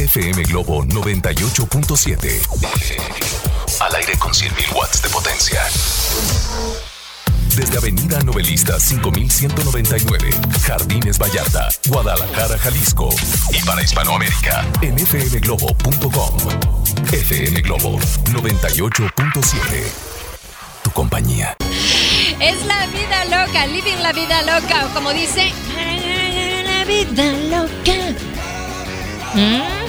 FM Globo 98.7. Al aire con 100.000 watts de potencia. Desde Avenida Novelista 5199, Jardines Vallarta, Guadalajara, Jalisco. Y para Hispanoamérica, en fmglobo.com. FM Globo 98.7. Tu compañía. Es la vida loca, living la vida loca, o como dice, la vida loca. ¿Mm?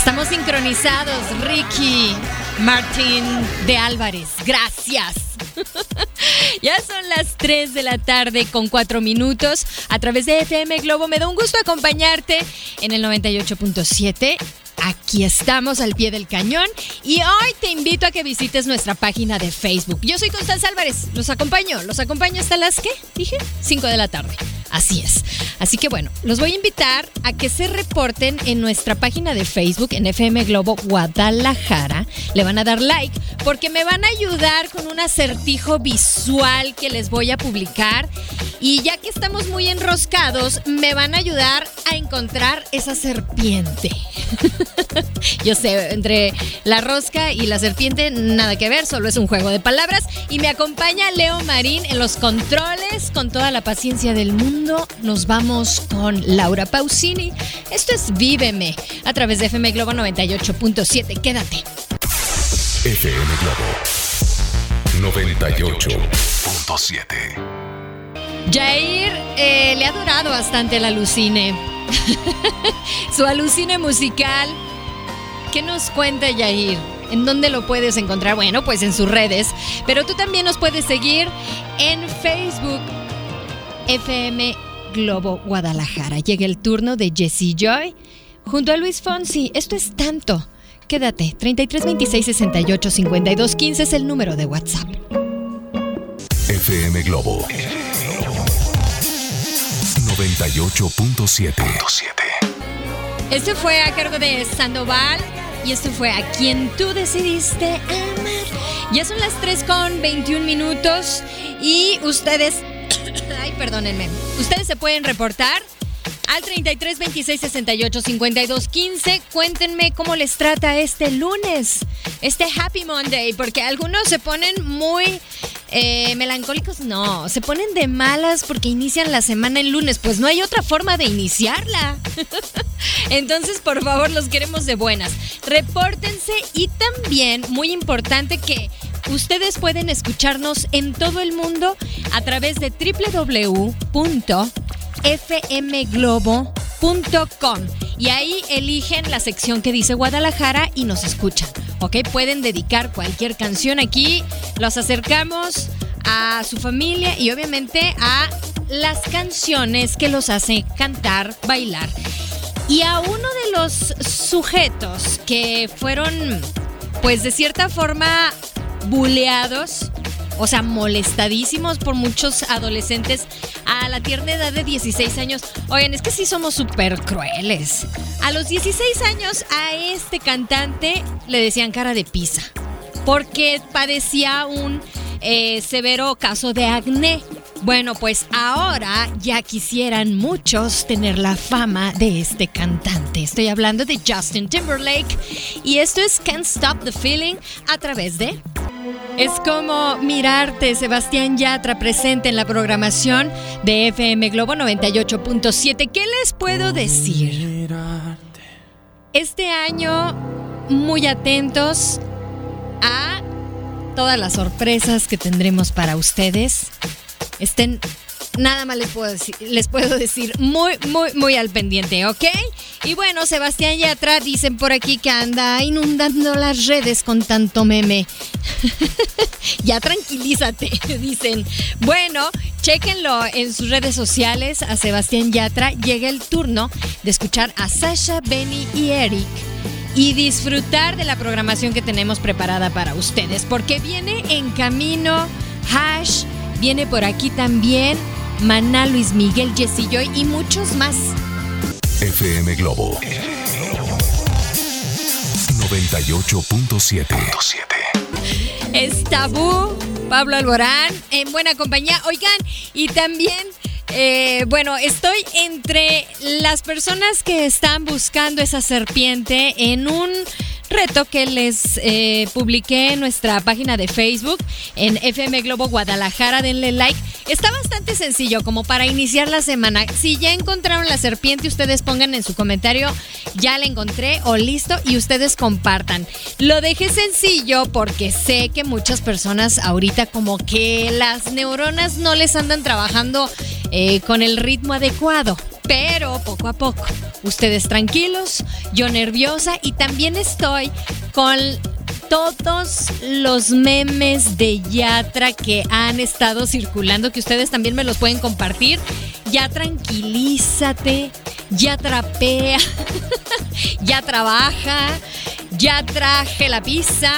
Estamos sincronizados, Ricky Martín de Álvarez. Gracias. ya son las 3 de la tarde con 4 minutos. A través de FM Globo me da un gusto acompañarte en el 98.7 Aquí estamos al pie del cañón y hoy te invito a que visites nuestra página de Facebook. Yo soy Constanza Álvarez, los acompaño, los acompaño hasta las, ¿qué? Dije, 5 de la tarde. Así es. Así que bueno, los voy a invitar a que se reporten en nuestra página de Facebook en FM Globo Guadalajara. Le van a dar like porque me van a ayudar con un acertijo visual que les voy a publicar. Y ya que estamos muy enroscados, me van a ayudar a encontrar esa serpiente. Yo sé, entre la rosca y la serpiente nada que ver, solo es un juego de palabras. Y me acompaña Leo Marín en los controles con toda la paciencia del mundo. Nos vamos con Laura Pausini. Esto es Víveme a través de FM Globo 98.7. Quédate. FM Globo 98.7. Jair eh, le ha durado bastante el alucine. Su alucine musical. ¿Qué nos cuenta Jair? ¿En dónde lo puedes encontrar? Bueno, pues en sus redes. Pero tú también nos puedes seguir en Facebook FM Globo Guadalajara. Llega el turno de Jessie Joy junto a Luis Fonsi. Esto es tanto. Quédate. 33 26 68 52 15 es el número de WhatsApp. FM Globo 98.7. Este fue a cargo de Sandoval y esto fue a quien tú decidiste amar. Ya son las 3 con 21 minutos y ustedes, ay, perdónenme, ustedes se pueden reportar al 33 26 68 52 15. Cuéntenme cómo les trata este lunes, este Happy Monday, porque algunos se ponen muy eh, melancólicos. No, se ponen de malas porque inician la semana el lunes. Pues no hay otra forma de iniciarla. Entonces, por favor, los queremos de buenas. Repórtense y también, muy importante que ustedes pueden escucharnos en todo el mundo a través de www y ahí eligen la sección que dice Guadalajara y nos escuchan. ¿Ok? Pueden dedicar cualquier canción aquí. Los acercamos a su familia y obviamente a las canciones que los hacen cantar, bailar. Y a uno de los sujetos que fueron, pues de cierta forma, buleados o sea, molestadísimos por muchos adolescentes a la tierna edad de 16 años. Oigan, es que sí somos súper crueles. A los 16 años a este cantante le decían cara de pizza, porque padecía un eh, severo caso de acné. Bueno, pues ahora ya quisieran muchos tener la fama de este cantante. Estoy hablando de Justin Timberlake y esto es Can't Stop the Feeling a través de es como mirarte, Sebastián Yatra, presente en la programación de FM Globo 98.7. ¿Qué les puedo decir? Este año, muy atentos a todas las sorpresas que tendremos para ustedes. Estén nada más les puedo decir, les puedo decir muy, muy, muy al pendiente, ¿ok? Y bueno, Sebastián Yatra dicen por aquí que anda inundando las redes con tanto meme. ya tranquilízate, dicen. Bueno, chequenlo en sus redes sociales a Sebastián Yatra. Llega el turno de escuchar a Sasha, Benny y Eric y disfrutar de la programación que tenemos preparada para ustedes, porque viene en camino Hash, viene por aquí también Maná, Luis Miguel, Jessy Joy y muchos más. FM Globo 98.7 Es Tabú, Pablo Alborán, en buena compañía. Oigan, y también eh, bueno, estoy entre las personas que están buscando esa serpiente en un reto que les eh, publiqué en nuestra página de Facebook, en FM Globo Guadalajara. Denle like. Está bastante sencillo como para iniciar la semana. Si ya encontraron la serpiente, ustedes pongan en su comentario, ya la encontré o listo y ustedes compartan. Lo dejé sencillo porque sé que muchas personas ahorita como que las neuronas no les andan trabajando eh, con el ritmo adecuado. Pero poco a poco, ustedes tranquilos, yo nerviosa y también estoy con todos los memes de Yatra que han estado circulando, que ustedes también me los pueden compartir. Ya tranquilízate, ya trapea, ya trabaja, ya traje la pizza,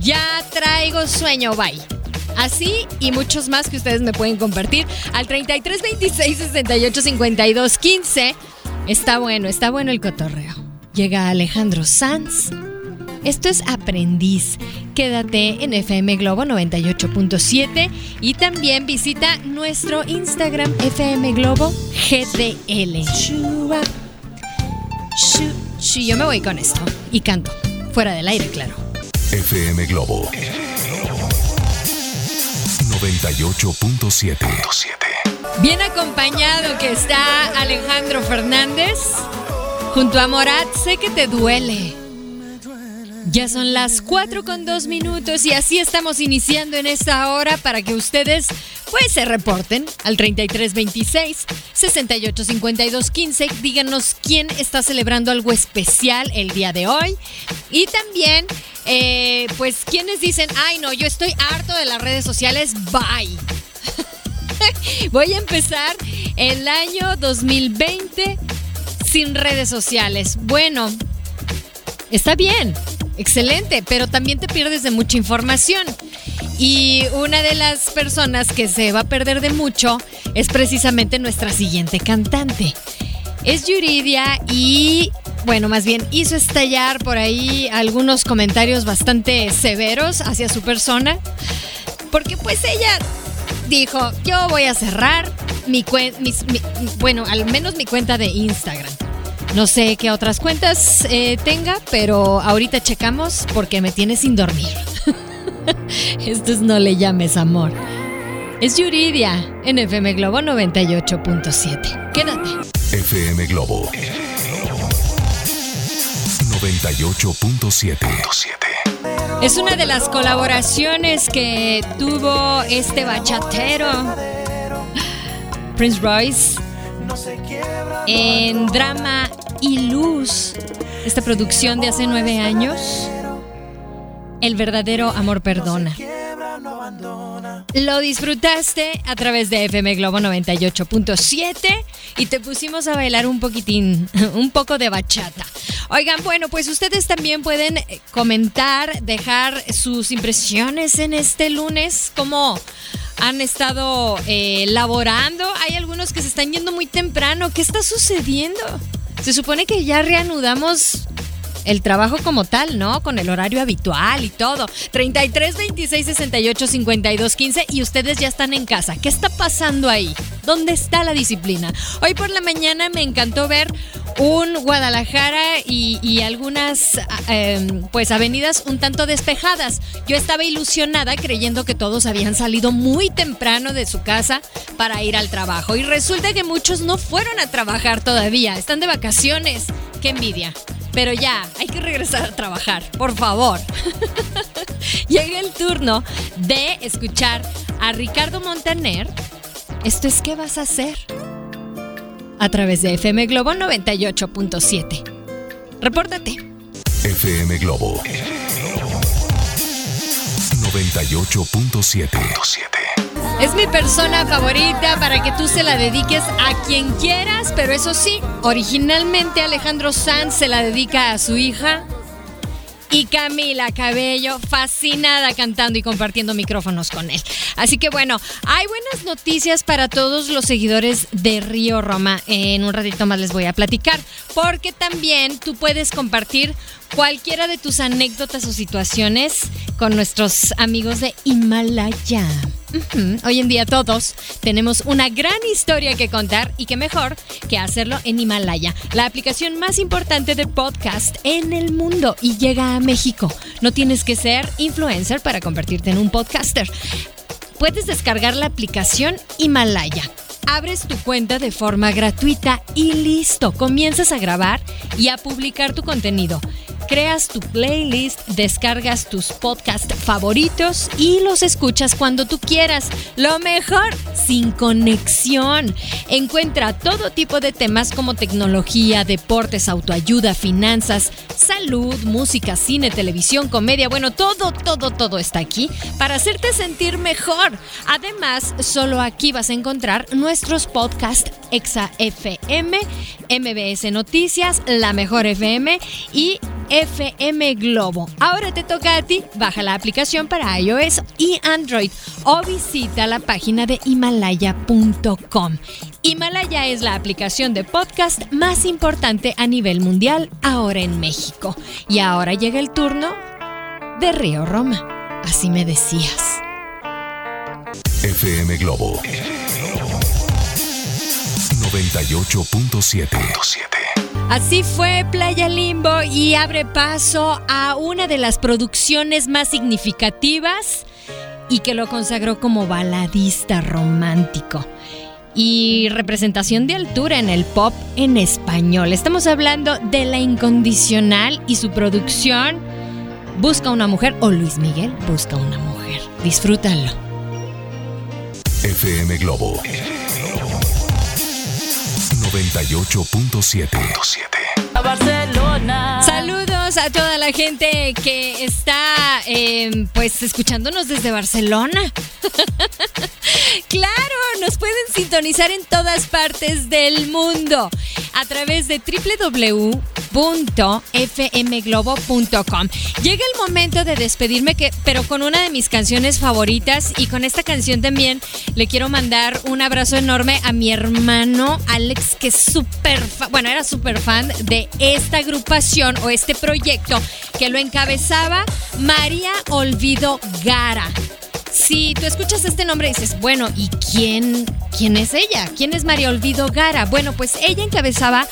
ya traigo sueño, bye. Así y muchos más que ustedes me pueden compartir al 33 26 68 52 15. Está bueno, está bueno el cotorreo. Llega Alejandro Sanz. Esto es Aprendiz. Quédate en FM Globo 98.7 y también visita nuestro Instagram FM Globo GDL. Yo me voy con esto y canto. Fuera del aire, claro. FM Globo 98.7. Bien acompañado que está Alejandro Fernández. Junto a Morat, sé que te duele. Ya son las 4 con 2 minutos y así estamos iniciando en esta hora para que ustedes pues se reporten al 3326 685215. Díganos quién está celebrando algo especial el día de hoy. Y también, eh, pues, quienes dicen, ay no, yo estoy harto de las redes sociales, bye. Voy a empezar el año 2020 sin redes sociales. Bueno, está bien Excelente, pero también te pierdes de mucha información. Y una de las personas que se va a perder de mucho es precisamente nuestra siguiente cantante. Es Yuridia y, bueno, más bien hizo estallar por ahí algunos comentarios bastante severos hacia su persona. Porque pues ella dijo, yo voy a cerrar mi, cuenta, bueno, al menos mi cuenta de Instagram. No sé qué otras cuentas eh, tenga, pero ahorita checamos porque me tiene sin dormir. Esto es No le llames amor. Es Yuridia en FM Globo 98.7. Quédate. FM Globo 98.7. Es una de las colaboraciones que tuvo este bachatero Prince Royce en drama y luz. Esta producción de hace nueve años. El verdadero amor perdona. Lo disfrutaste a través de FM Globo 98.7 y te pusimos a bailar un poquitín, un poco de bachata. Oigan, bueno, pues ustedes también pueden comentar, dejar sus impresiones en este lunes, como han estado eh, laborando. Hay algunos que se están yendo muy temprano. ¿Qué está sucediendo? Se supone que ya reanudamos el trabajo como tal, ¿no? Con el horario habitual y todo. 33 26 68 52 15 y ustedes ya están en casa. ¿Qué está pasando ahí? ¿Dónde está la disciplina? Hoy por la mañana me encantó ver un Guadalajara y, algunas em, pues avenidas un tanto despejadas. Yo estaba ilusionada creyendo que todos habían salido muy temprano de su casa para ir al trabajo y resulta que muchos no fueron a trabajar todavía, están de vacaciones. Qué envidia. Pero ya, hay que regresar a trabajar, por favor. Llega el turno de escuchar a Ricardo Montaner. Esto es ¿Qué vas a hacer? A través de FM Globo 98.7. Repórtate. FM Globo 98.7. Es mi persona favorita para que tú se la dediques a quien quieras, pero eso sí, originalmente Alejandro Sanz se la dedica a su hija y Camila Cabello, fascinada cantando y compartiendo micrófonos con él. Así que bueno, hay buenas noticias para todos los seguidores de Río Roma. En un ratito más les voy a platicar, porque también tú puedes compartir cualquiera de tus anécdotas o situaciones con nuestros amigos de Himalaya. Hoy en día todos tenemos una gran historia que contar y qué mejor que hacerlo en Himalaya, la aplicación más importante de podcast en el mundo y llega a México. No tienes que ser influencer para convertirte en un podcaster. Puedes descargar la aplicación Himalaya. Abres tu cuenta de forma gratuita y listo, comienzas a grabar y a publicar tu contenido creas tu playlist, descargas tus podcasts favoritos y los escuchas cuando tú quieras. Lo mejor, sin conexión. Encuentra todo tipo de temas como tecnología, deportes, autoayuda, finanzas, salud, música, cine, televisión, comedia. Bueno, todo, todo, todo está aquí para hacerte sentir mejor. Además, solo aquí vas a encontrar nuestros podcasts Exa FM, MBS Noticias, La Mejor FM y FM Globo. Ahora te toca a ti, baja la aplicación para iOS y Android o visita la página de himalaya.com. Himalaya es la aplicación de podcast más importante a nivel mundial ahora en México. Y ahora llega el turno de Río Roma. Así me decías. FM Globo 98.7 Así fue Playa Limbo y abre paso a una de las producciones más significativas y que lo consagró como baladista romántico y representación de altura en el pop en español. Estamos hablando de La Incondicional y su producción Busca una mujer o Luis Miguel Busca una mujer. Disfrútalo. FM Globo 98.7. Barcelona. Saludos a toda la gente que está em, pues escuchándonos desde Barcelona. claro, nos pueden sintonizar en todas partes del mundo a través de www.fmglobo.com. Llega el momento de despedirme, que, pero con una de mis canciones favoritas y con esta canción también le quiero mandar un abrazo enorme a mi hermano Alex, que es súper, bueno, era súper fan de esta agrupación o este proyecto que lo encabezaba María Olvido Gara. Si tú escuchas este nombre dices, bueno, ¿y quién, quién es ella? ¿Quién es María Olvido Gara? Bueno, pues ella encabezaba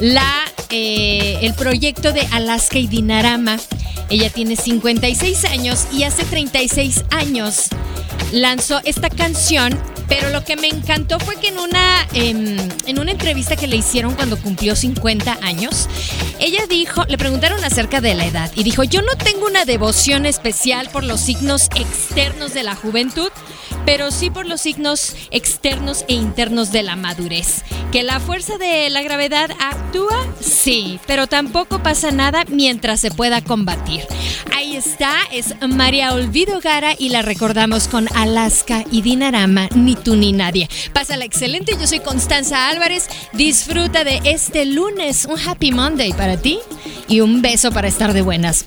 la, eh, el proyecto de Alaska y Dinarama. Ella tiene 56 años y hace 36 años lanzó esta canción pero lo que me encantó fue que en una, em, en una entrevista que le hicieron cuando cumplió 50 años, ella dijo, le preguntaron acerca de la edad y dijo, yo no tengo una devoción especial por los signos externos de la juventud, pero sí por los signos externos e internos de la madurez. ¿Que la fuerza de la gravedad actúa? Sí, pero tampoco pasa nada mientras se pueda combatir. Ahí está, es María Olvido Gara y la recordamos con Alaska y Dinarama, ni tú ni nadie. Pásala excelente, yo soy Constanza Álvarez. Disfruta de este lunes, un happy Monday para ti y un beso para estar de buenas.